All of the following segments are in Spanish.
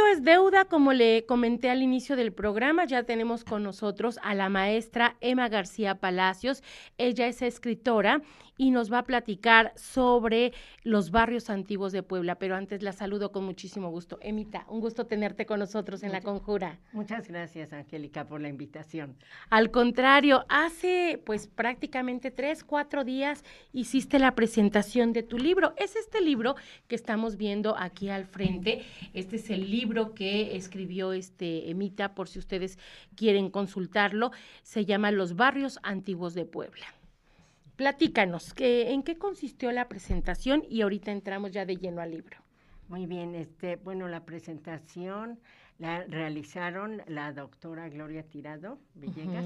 Es deuda, como le comenté al inicio del programa, ya tenemos con nosotros a la maestra Emma García Palacios. Ella es escritora y nos va a platicar sobre los barrios antiguos de Puebla. Pero antes la saludo con muchísimo gusto. Emita, un gusto tenerte con nosotros en La Conjura. Muchas gracias, Angélica, por la invitación. Al contrario, hace pues prácticamente tres, cuatro días hiciste la presentación de tu libro. Es este libro que estamos viendo aquí al frente. Este es el libro que escribió este Emita, por si ustedes quieren consultarlo. Se llama Los barrios antiguos de Puebla. Platícanos, ¿en qué consistió la presentación? Y ahorita entramos ya de lleno al libro. Muy bien, este, bueno, la presentación la realizaron la doctora Gloria Tirado Villegas,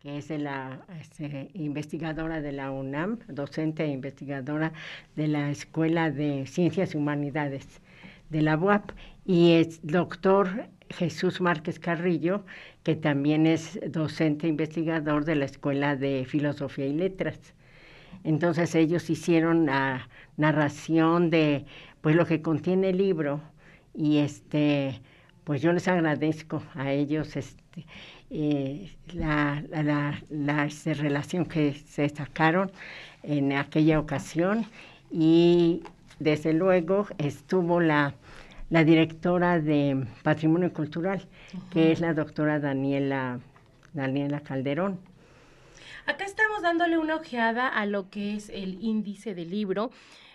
que es la este, investigadora de la UNAM, docente e investigadora de la Escuela de Ciencias y Humanidades de la UAP, y es doctor Jesús Márquez Carrillo, que también es docente e investigador de la Escuela de Filosofía y Letras. Entonces ellos hicieron la narración de pues lo que contiene el libro y este pues yo les agradezco a ellos este, eh, la, la, este, relación que se sacaron en aquella ocasión y desde luego estuvo la, la directora de Patrimonio Cultural, que es la doctora Daniela, Daniela Calderón. Acá estamos dándole una ojeada a lo que es el índice del libro.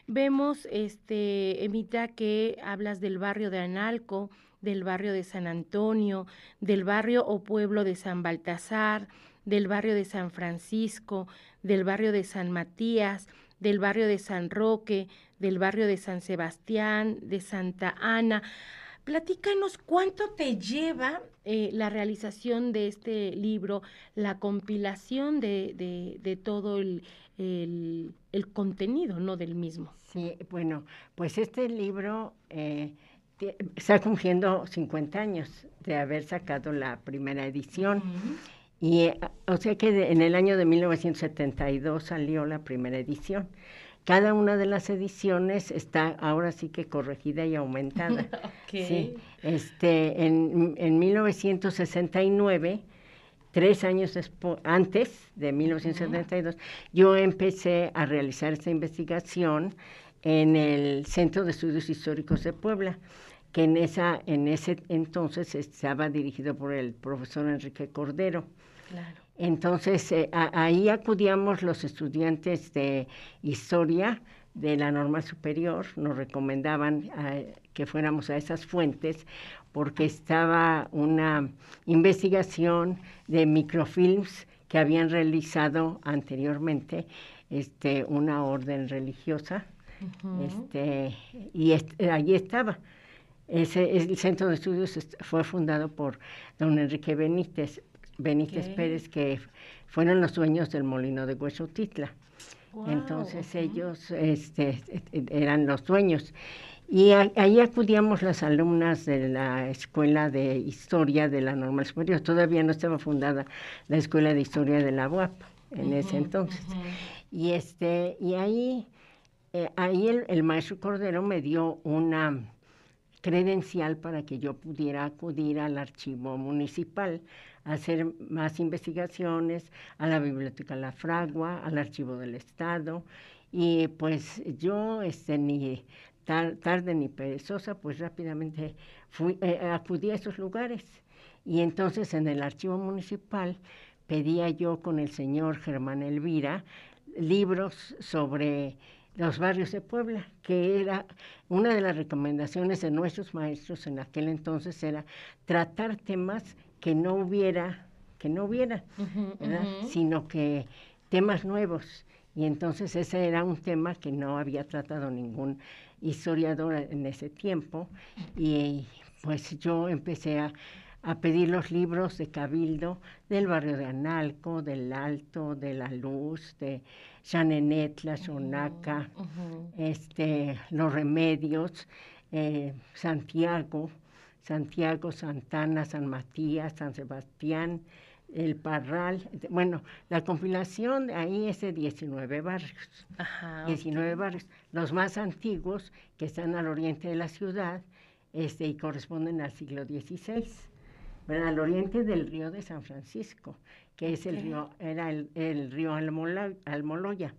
Vemos, este, Emita, que hablas del barrio de Analco, del barrio de San Antonio, del barrio o pueblo de San Baltasar, del barrio de San Francisco, del barrio de San Matías, del barrio de San Roque, del barrio de San Sebastián, de Santa Ana. Platícanos cuánto te lleva eh, la realización de este libro, la compilación de, todo el, contenido, ¿no? Del mismo. Sí, bueno, pues este libro eh, está cumpliendo 50 años de haber sacado la primera edición. Y, eh, o sea que en el año de 1972 salió la primera edición. Cada una de las ediciones está ahora sí que corregida y aumentada. sí, este, en, en 1969, tres años antes de 1972, yo empecé a realizar esta investigación en el Centro de Estudios Históricos de Puebla que en, esa, en ese entonces estaba dirigido por el profesor Enrique Cordero. Claro. Entonces, eh, ahí acudíamos los estudiantes de historia de la normal superior, nos recomendaban eh, que fuéramos a esas fuentes porque estaba una investigación de microfilms que habían realizado anteriormente este, una orden religiosa este, y allí estaba. Ese, el centro de estudios fue fundado por don Enrique Benítez, Benítez Pérez, que fueron los dueños del molino de Huesotitla. Entonces ellos este, eran los dueños. Y ahí acudíamos las alumnas de la Escuela de Historia de la Normal Superior. Todavía no estaba fundada la Escuela de Historia de la UAP en ese entonces. Y este y ahí, eh, ahí el, maestro Cordero me dio una credencial para que yo pudiera acudir al archivo municipal hacer más investigaciones, a la Biblioteca La Fragua, al Archivo del Estado, y pues yo, este, ni tarde ni perezosa, pues rápidamente fui, eh, acudí a esos lugares. Y entonces en el archivo municipal pedía yo con el señor Germán Elvira libros sobre los barrios de Puebla, que era una de las recomendaciones de nuestros maestros en aquel entonces, era tratar temas que no hubiera, que no hubiera, sino que temas nuevos. Y entonces ese era un tema que no había tratado ningún historiador en ese tiempo. Y pues yo empecé a, a pedir los libros de Cabildo del barrio de Analco, del Alto, de La Luz, de Chanenetla, Sonaca, este, Los Remedios, eh, Santiago, Santiago, Santana, San Matías, San Sebastián, el Parral, bueno, la compilación ahí es de 19 barrios. Ajá, 19 barrios. Los más antiguos, que están al oriente de la ciudad, este, y corresponden al siglo XVI, al oriente del río de San Francisco, que es el río, era el, río Almoloya,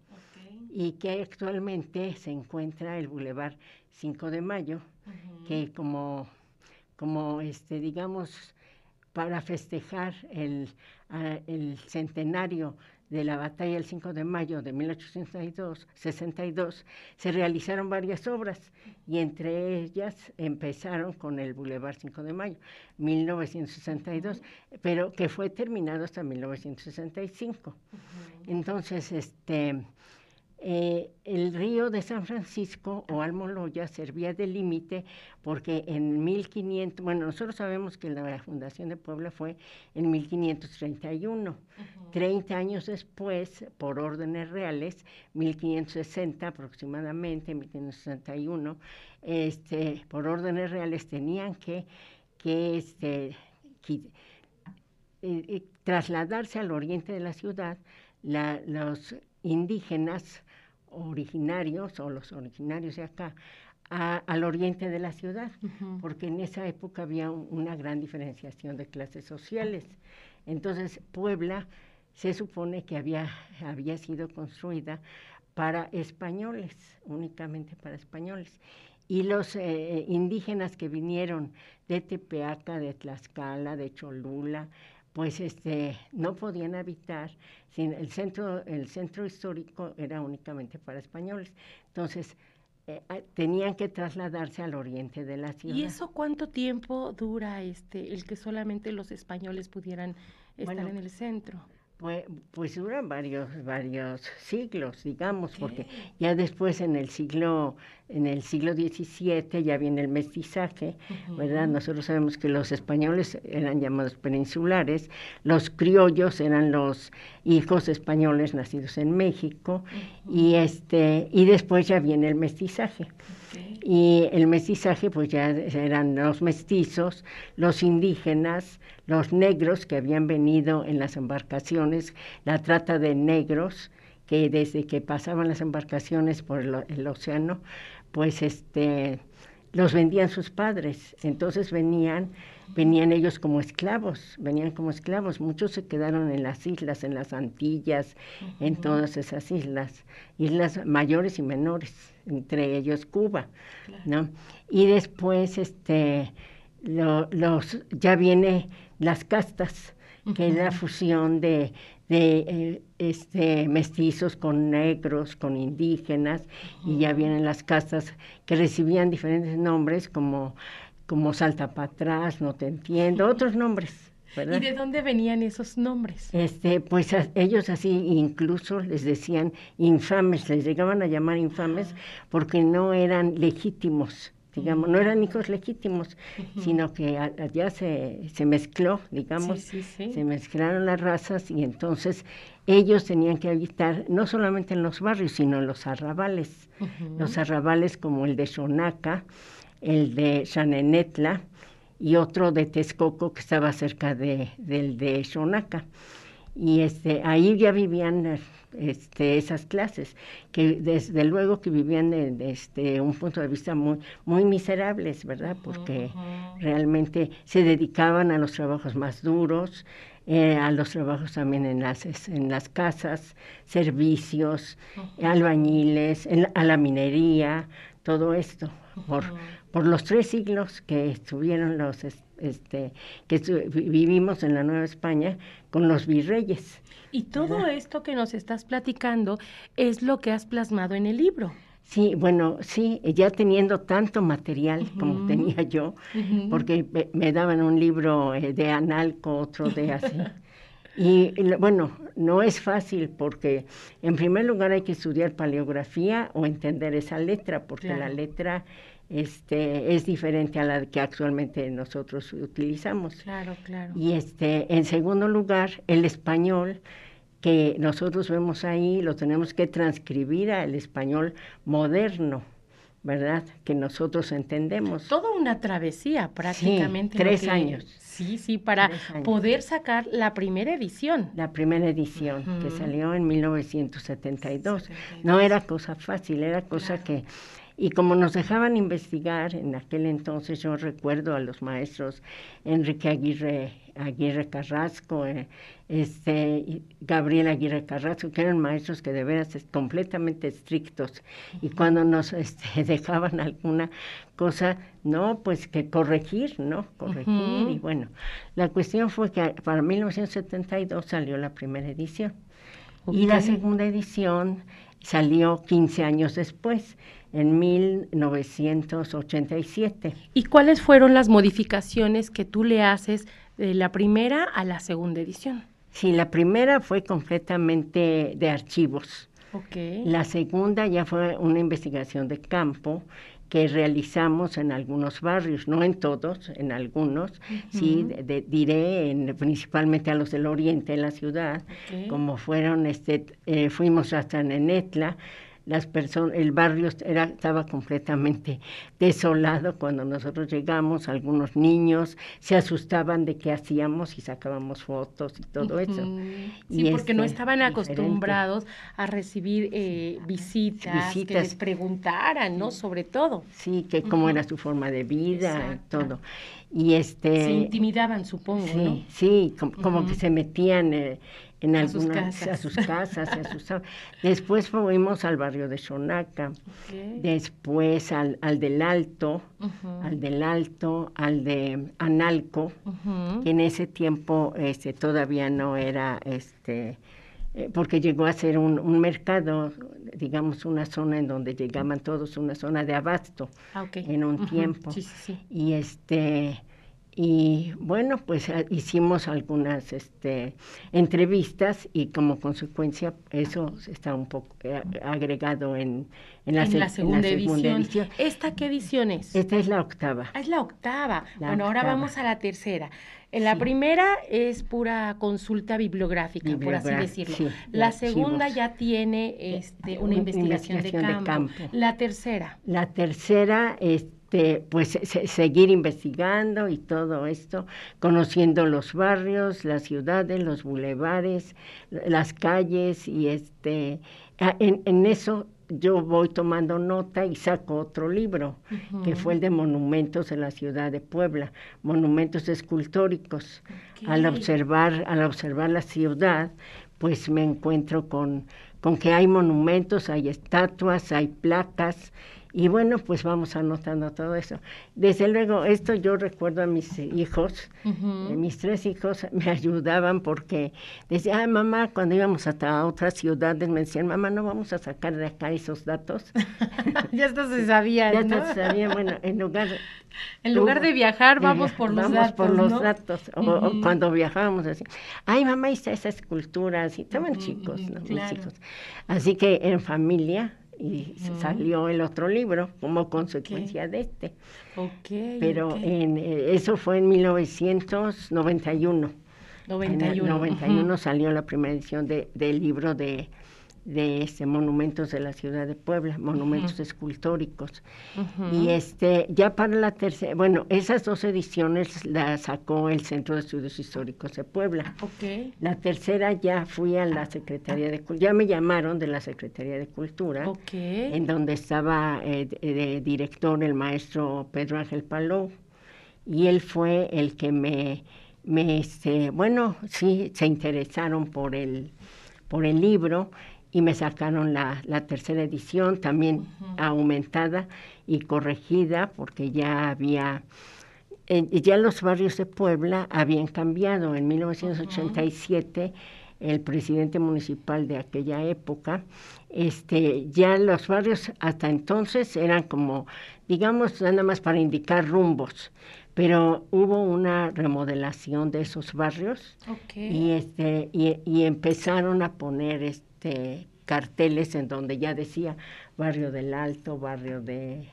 y que actualmente se encuentra el Boulevard 5 de Mayo, que como, como este, digamos, para festejar el, el centenario de la batalla del 5 de mayo de 1862, se realizaron varias obras y entre ellas empezaron con el Boulevard 5 de mayo, 1962, pero que fue terminado hasta 1965. Entonces, este, eh, el río de San Francisco o Almoloya servía de límite porque en 1500, bueno, nosotros sabemos que la fundación de Puebla fue en 1531. Treinta años después, por órdenes reales, 1560 aproximadamente, 1561, este, por órdenes reales tenían que, que, este, eh, eh, trasladarse al oriente de la ciudad los indígenas originarios o los originarios de acá al oriente de la ciudad, porque en esa época había una gran diferenciación de clases sociales. Entonces, Puebla se supone que había, había sido construida para españoles, únicamente para españoles. Y los eh, indígenas que vinieron de Tepeaca, de Tlaxcala, de Cholula, pues este, no podían habitar, sin el centro, el centro histórico era únicamente para españoles. Entonces, eh, ah, tenían que trasladarse al oriente de la ciudad. ¿Y eso cuánto tiempo dura este, el que solamente los españoles pudieran estar en el centro? Pues, pues duran varios, varios siglos, digamos, porque ya después en el siglo, en el siglo XVII ya viene el mestizaje, ¿verdad? Nosotros sabemos que los españoles eran llamados peninsulares, los criollos eran los hijos españoles nacidos en México, y este, y después ya viene el mestizaje. Y el mestizaje, pues ya eran los mestizos, los indígenas, los negros que habían venido en las embarcaciones, la trata de negros, que desde que pasaban las embarcaciones por el, océano, pues este, los vendían sus padres. Entonces venían, venían ellos como esclavos, venían como esclavos. Muchos se quedaron en las islas, en las Antillas, en todas esas islas, islas mayores y menores, entre ellos Cuba, ¿no? Y después, este, los, ya viene las castas, que es la fusión de, de eh, este, mestizos con negros, con indígenas, y ya vienen las castas que recibían diferentes nombres como, como Salta para atrás, No te entiendo, otros nombres. ¿Y de dónde venían esos nombres? Este, pues ellos así incluso les decían infames, les llegaban a llamar infames porque no eran legítimos digamos, no eran hijos legítimos, sino que allá se, se mezcló, digamos, se mezclaron las razas y entonces ellos tenían que habitar no solamente en los barrios, sino en los arrabales, los arrabales como el de Xonaca, el de Xanenetla y otro de Texcoco que estaba cerca de, del de Xonaca. Y este, ahí ya vivían este, esas clases, que desde luego que vivían desde un punto de vista muy, muy miserables, ¿verdad? Porque realmente se dedicaban a los trabajos más duros, eh, a los trabajos también en las, en las casas, servicios, albañiles, a la minería, todo esto, por, por los tres siglos que estuvieron los, este, que vivimos en la Nueva España con los virreyes. Y todo esto que nos estás platicando es lo que has plasmado en el libro. Sí, bueno, sí, ya teniendo tanto material como tenía yo, porque me, daban un libro eh, de Analco, otro de así. y bueno, no es fácil porque en primer lugar hay que estudiar paleografía o entender esa letra, porque la letra este, es diferente a la que actualmente nosotros utilizamos. Claro, claro. Y este, en segundo lugar, el español que nosotros vemos ahí lo tenemos que transcribir al español moderno, ¿verdad? Que nosotros entendemos. Toda una travesía prácticamente. Sí, tres años. Sí, sí, para poder sacar la primera edición. La primera edición, que salió en 1972. No era cosa fácil, era cosa que y como nos dejaban investigar en aquel entonces, yo recuerdo a los maestros Enrique Aguirre, Aguirre Carrasco, eh, este, Gabriel Aguirre Carrasco, que eran maestros que de veras es completamente estrictos. Y cuando nos este, dejaban alguna cosa, no, pues que corregir, ¿no? Corregir. Y bueno, la cuestión fue que para 1972 salió la primera edición. Y la segunda edición salió 15 años después en 1987. ¿Y cuáles fueron las modificaciones que tú le haces de la primera a la segunda edición? Sí, la primera fue completamente de archivos. Okay. La segunda ya fue una investigación de campo que realizamos en algunos barrios, no en todos, en algunos, sí, diré en, principalmente a los del oriente de la ciudad, como fueron, este, eh, fuimos hasta Nenetla, las personas, el barrio era, estaba completamente desolado cuando nosotros llegamos, algunos niños se asustaban de qué hacíamos y sacábamos fotos y todo eso. Sí, porque no este, estaban acostumbrados a recibir eh, visitas, que les preguntaran, ¿no? Sobre todo. Sí, que cómo era su forma de vida y todo. Y este... Se intimidaban, supongo, sí, Sí, como, que se metían... Eh, en a algunas, sus a sus casas, a sus, después fuimos al barrio de Xonaca, después al, al del Alto, al del Alto, al de Analco, que en ese tiempo este, todavía no era, este, eh, porque llegó a ser un, un, mercado, digamos, una zona en donde llegaban todos, una zona de abasto ah, en un tiempo. Sí, sí, y este y bueno, pues ah, hicimos algunas este, entrevistas y como consecuencia eso está un poco eh, agregado en, en, la, segunda, edición. ¿Esta qué edición es? Esta es la octava. Ah, es la octava. bueno, ahora vamos a la tercera. En la primera es pura consulta bibliográfica, por así decirlo. la segunda ya tiene este, una, investigación, de, campo. La tercera. La tercera es este, pues seguir investigando y todo esto, conociendo los barrios, las ciudades, los bulevares, las calles y este, en, eso yo voy tomando nota y saco otro libro, que fue el de monumentos en la ciudad de Puebla, monumentos escultóricos. Al observar, al observar la ciudad, pues me encuentro con, con que hay monumentos, hay estatuas, hay placas y bueno, pues vamos anotando todo eso. Desde luego, esto yo recuerdo a mis hijos, eh, mis tres hijos me ayudaban porque decían, ah, mamá, cuando íbamos hasta otras ciudades me decían, mamá, no vamos a sacar de acá esos datos. ya esto se sabía, Ya ¿no? se sabía, bueno, en lugar... En lugar de viajar, vamos por los vamos por los datos. O, cuando viajábamos así, ay, mamá, está esa escultura, así, estaban chicos, ¿no? Mis hijos. Así que en familia y salió el otro libro como consecuencia de este. Okay, Pero En, eh, eso fue en 1991. 91. En el 91 salió la primera edición de, del libro de de este, monumentos de la ciudad de Puebla, monumentos escultóricos. Y este, ya para la tercera, bueno, esas dos ediciones las sacó el Centro de Estudios Históricos de Puebla. Okay. La tercera ya fui a la Secretaría de Cultura, ya me llamaron de la Secretaría de Cultura, en donde estaba eh, de, director el maestro Pedro Ángel Palou, y él fue el que me, me este, bueno, sí, se interesaron por el, por el libro y me sacaron la, la tercera edición, también aumentada y corregida, porque ya había, eh, ya los barrios de Puebla habían cambiado. En 1987, el presidente municipal de aquella época, este, ya los barrios hasta entonces eran como, digamos, nada más para indicar rumbos pero hubo una remodelación de esos barrios y este y, y, empezaron a poner este carteles en donde ya decía barrio del Alto, barrio de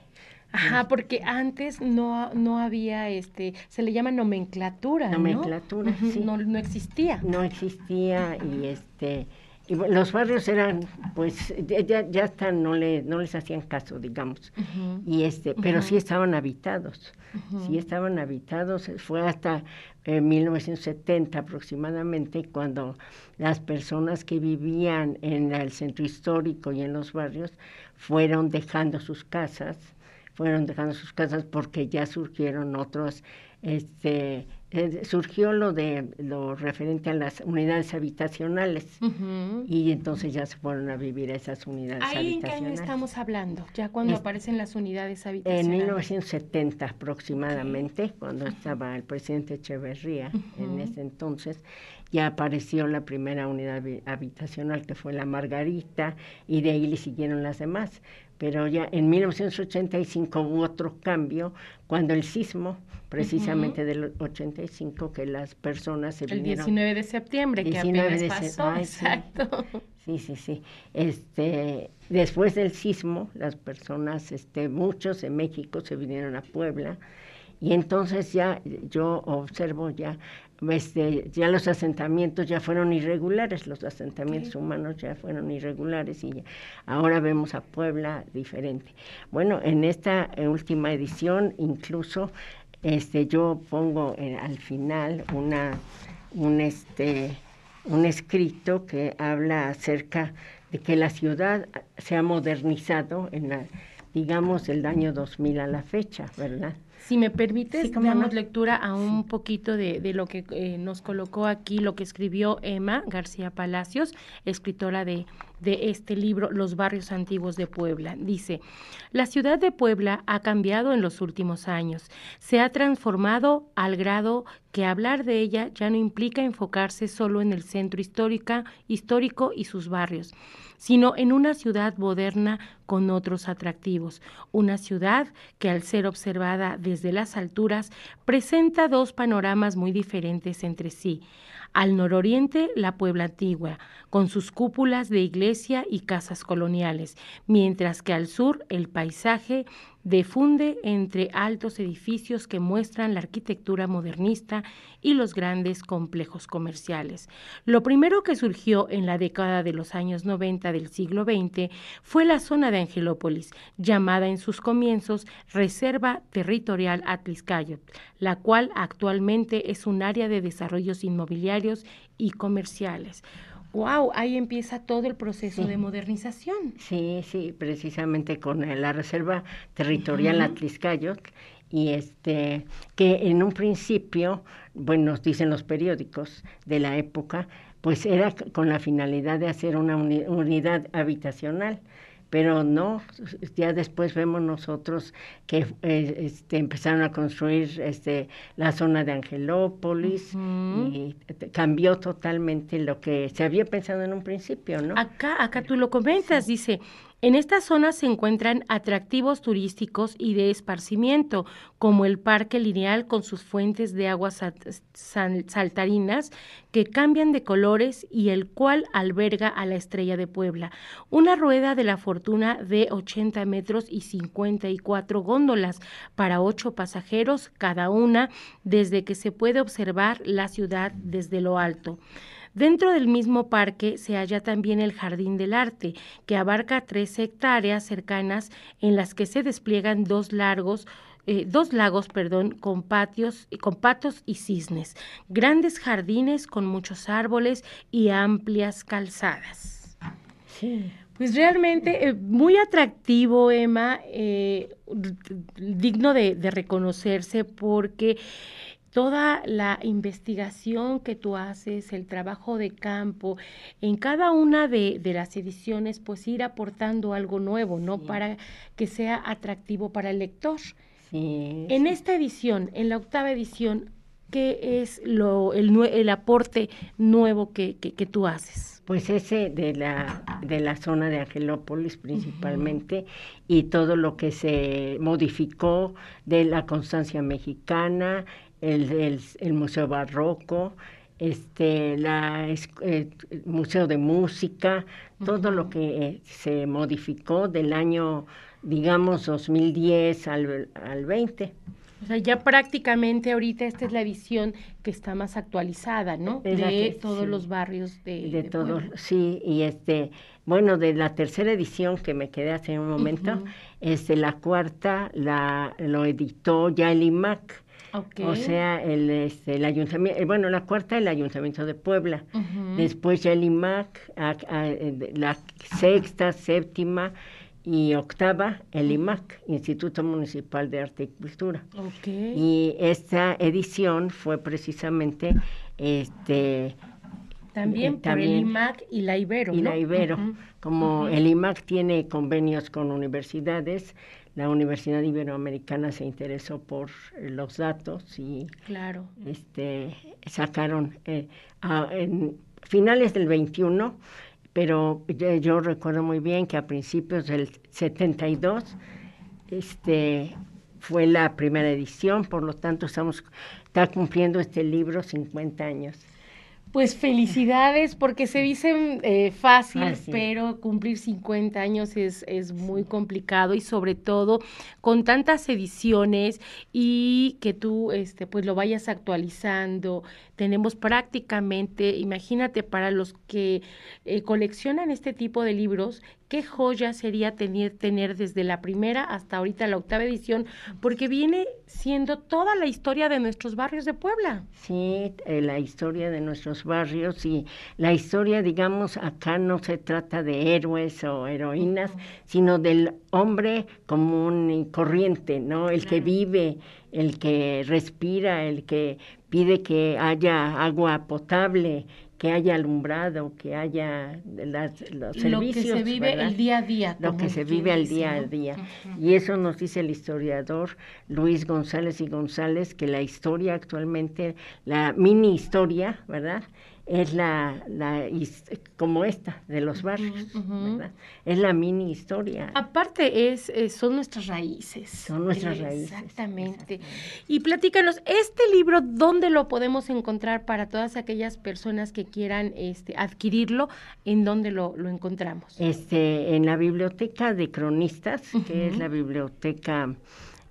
Ajá, porque antes no, no había, este, se le llama nomenclatura, Nomenclatura, sí. No, no existía. No existía y este y los barrios eran pues ya ya hasta no le no les hacían caso digamos. Y este pero sí estaban habitados. Sí estaban habitados. Fue hasta 1970 aproximadamente cuando las personas que vivían en el centro histórico y en los barrios fueron dejando sus casas fueron dejando sus casas porque ya surgieron otros este eh, surgió lo de lo referente a las unidades habitacionales y entonces ya se fueron a vivir esas unidades ¿Ahí habitacionales. ¿En qué año estamos hablando? Ya cuando aparecen las unidades habitacionales. En 1970 aproximadamente, cuando estaba el presidente Echeverría, en ese entonces, ya apareció la primera unidad habitacional que fue la Margarita y de ahí le siguieron las demás pero ya en 1985 hubo otro cambio cuando el sismo, precisamente del 85, que las personas se el 19 de septiembre, que apenas pasó, exacto. Sí. sí, sí, Este, después del sismo, las personas, este, muchos de México se vinieron a Puebla y entonces ya yo observo ya este, ya los asentamientos ya fueron irregulares, los asentamientos humanos ya fueron irregulares y ahora vemos a Puebla diferente. Bueno, en esta última edición incluso este, yo pongo al final una, un, este, un escrito que habla acerca de que la ciudad se ha modernizado en la, digamos, del año 2000 a la fecha, ¿verdad? Si me permites, damos lectura a un poquito de, de, lo que eh, nos colocó aquí, lo que escribió Emma García Palacios, escritora de, de este libro, Los barrios antiguos de Puebla. Dice, la ciudad de Puebla ha cambiado en los últimos años, se ha transformado al grado que hablar de ella ya no implica enfocarse solo en el centro histórica, histórico y sus barrios sino en una ciudad moderna con otros atractivos, una ciudad que al ser observada desde las alturas presenta dos panoramas muy diferentes entre sí. Al nororiente, la Puebla antigua, con sus cúpulas de iglesia y casas coloniales, mientras que al sur el paisaje defunde entre altos edificios que muestran la arquitectura modernista y los grandes complejos comerciales. Lo primero que surgió en la década de los años 90 del siglo XX fue la zona de Angelópolis, llamada en sus comienzos Reserva Territorial Atliscayot, la cual actualmente es un área de desarrollos inmobiliarios y comerciales wow, ahí empieza todo el proceso de modernización. Sí, sí, precisamente con la Reserva Territorial Atliscayot y este que en un principio, bueno, nos dicen los periódicos de la época, pues era con la finalidad de hacer una unidad habitacional pero no, ya después vemos nosotros que eh, este, empezaron a construir este, la zona de Angelópolis y cambió totalmente lo que se había pensado en un principio, ¿no? Acá, acá tú lo comentas, dice, en esta zona se encuentran atractivos turísticos y de esparcimiento, como el Parque Lineal con sus fuentes de aguas saltarinas que cambian de colores y el cual alberga a la Estrella de Puebla, una rueda de la fortuna de 80 metros y 54 góndolas para ocho pasajeros cada una, desde que se puede observar la ciudad desde lo alto. Dentro del mismo parque se halla también el Jardín del Arte, que abarca tres hectáreas cercanas en las que se despliegan dos largos eh, dos lagos, perdón, con patios, con patos y cisnes, grandes jardines con muchos árboles y amplias calzadas. Sí. Pues realmente eh, muy atractivo, Emma, eh, digno de, de reconocerse porque toda la investigación que tú haces, el trabajo de campo, en cada una de, las ediciones, pues ir aportando algo nuevo, ¿no? Para que sea atractivo para el lector. Sí, en esta edición, en la octava edición, ¿qué es lo, el, el aporte nuevo que, que, tú haces? Pues ese de la, de la zona de Angelópolis principalmente y todo lo que se modificó de la constancia mexicana, el, el, Museo Barroco, este, la, el Museo de Música, todo lo que se modificó del año digamos, 2010 al, al 20. O sea, ya prácticamente ahorita esta es la edición que está más actualizada, ¿no? de todos los barrios de, de, todos, sí, y este, bueno, de la tercera edición que me quedé hace un momento, este, la cuarta la lo editó ya el IMAC. O sea, el, este, el ayuntamiento, eh, bueno, la cuarta el ayuntamiento de Puebla, después ya el IMAC, la sexta, séptima, y octava el IMAC, Instituto Municipal de Arte y Cultura. Y esta edición fue precisamente este también, por el IMAC y la Ibero. Y la Ibero. Como el IMAC tiene convenios con universidades, la Universidad Iberoamericana se interesó por los datos y claro. este sacaron eh, en finales del 21 pero yo, recuerdo muy bien que a principios del 72 este, fue la primera edición, por lo tanto estamos está cumpliendo este libro 50 años. Pues felicidades, porque se dicen eh, fácil, pero cumplir 50 años es, es muy complicado y sobre todo con tantas ediciones y que tú este, pues lo vayas actualizando. Tenemos prácticamente, imagínate, para los que eh, coleccionan este tipo de libros, qué joya sería tener, tener desde la primera hasta ahorita la octava edición, porque viene siendo toda la historia de nuestros barrios de Puebla. Sí, eh, la historia de nuestros barrios y la historia, digamos, acá no se trata de héroes o heroínas, sino del hombre común y corriente, ¿no? El que vive, el que respira, el que pide que haya agua potable, que haya alumbrado, que haya los servicios. Lo que se vive el día a día. Lo que se vive al día a día. Y eso nos dice el historiador Luis González y González, que la historia actualmente, la mini historia, ¿verdad? Es la, la como esta de los barrios, ¿verdad? Es la mini historia. Aparte es, son nuestras raíces. Son nuestras raíces. Exactamente. Y platícanos, este libro ¿dónde lo podemos encontrar para todas aquellas personas que quieran este adquirirlo? ¿En dónde lo, lo encontramos? Este en la biblioteca de cronistas, que es la biblioteca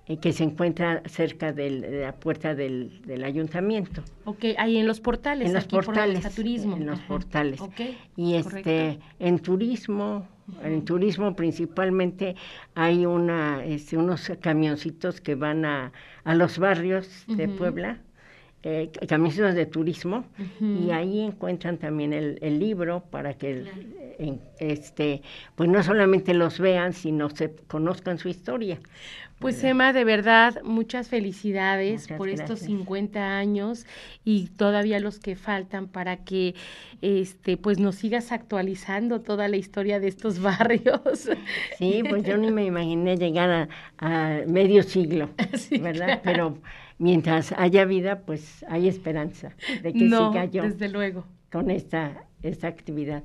eh, que se encuentra cerca de la puerta del, del, ayuntamiento. Ok, ahí en los portales. En los portales. Por turismo. En los portales. Okay, y este, en turismo, en turismo principalmente hay una, este, unos camioncitos que van a, a los barrios de Puebla. Eh, camioncitos de turismo y ahí encuentran también el, el libro para que este pues no solamente los vean sino se conozcan su historia pues Emma, de verdad, muchas felicidades por estos 50 años y todavía los que faltan para que este pues nos sigas actualizando toda la historia de estos barrios. Sí, pues yo ni me imaginé llegar a, medio siglo, ¿verdad? Pero mientras haya vida, pues hay esperanza de que siga yo. Desde luego. Con esta, esta actividad.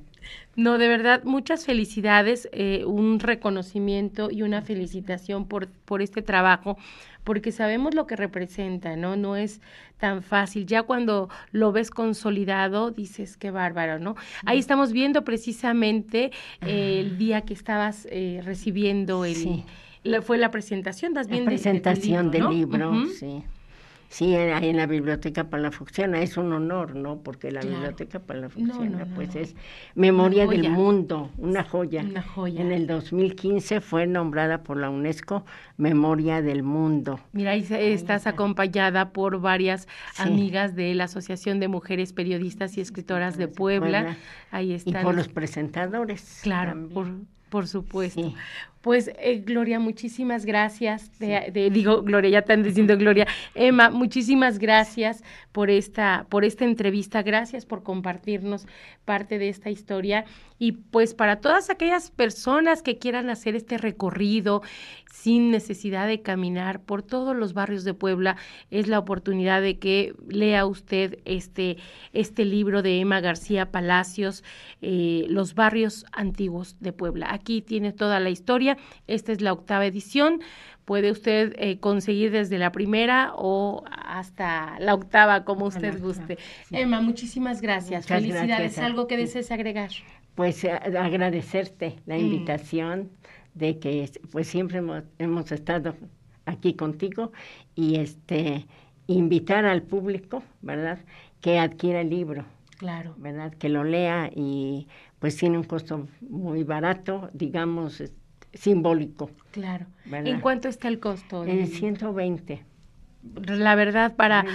No, de verdad, muchas felicidades, eh, un reconocimiento y una felicitación por, por este trabajo, porque sabemos lo que representa, ¿no? No es tan fácil. Ya cuando lo ves consolidado, dices, qué bárbaro, ¿no? Ahí estamos viendo precisamente eh, el día que estabas eh, recibiendo el... fue la presentación, ¿das bien? La presentación del libro, sí. Sí, en la Biblioteca Palafoxiana es un honor, ¿no? Porque la Biblioteca Palafoxiana, pues es Memoria del Mundo, una joya. Una joya. En el 2015 fue nombrada por la UNESCO Memoria del Mundo. Mira, ahí estás acompañada por varias amigas de la Asociación de Mujeres Periodistas y Escritoras de Puebla. Ahí están. Y por los presentadores. Claro, por, por supuesto. Pues eh, Gloria, muchísimas gracias. digo, Gloria, ya están diciendo Gloria. Emma, muchísimas gracias por esta, por esta entrevista. Gracias por compartirnos parte de esta historia. Y pues para todas aquellas personas que quieran hacer este recorrido sin necesidad de caminar por todos los barrios de Puebla, es la oportunidad de que lea usted este, este libro de Emma García Palacios, eh, Los barrios antiguos de Puebla. Aquí tiene toda la historia esta es la octava edición. Puede usted eh, conseguir desde la primera o hasta la octava, como usted guste. Emma, muchísimas gracias. Felicidades. ¿Algo que desees agregar? Pues eh, agradecerte la mm. invitación de que pues siempre hemos, hemos estado aquí contigo y este invitar al público, ¿verdad? Que adquiera el libro. Claro. ¿Verdad? Que lo lea y pues tiene un costo muy barato, digamos, simbólico. Claro. ¿En cuánto está el costo? En 120 la verdad para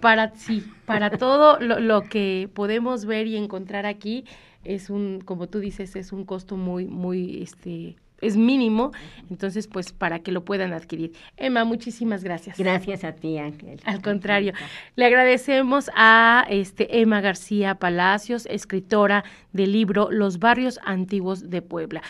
para sí para todo lo, lo, que podemos ver y encontrar aquí es un como tú dices es un costo muy muy este es mínimo, entonces pues para que lo puedan adquirir. Emma, muchísimas gracias. Gracias a ti, Ángel. Al contrario, le agradecemos a este Emma García Palacios, escritora del libro Los barrios antiguos de Puebla.